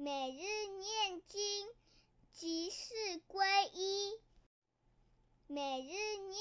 每日念经即是皈依。每日念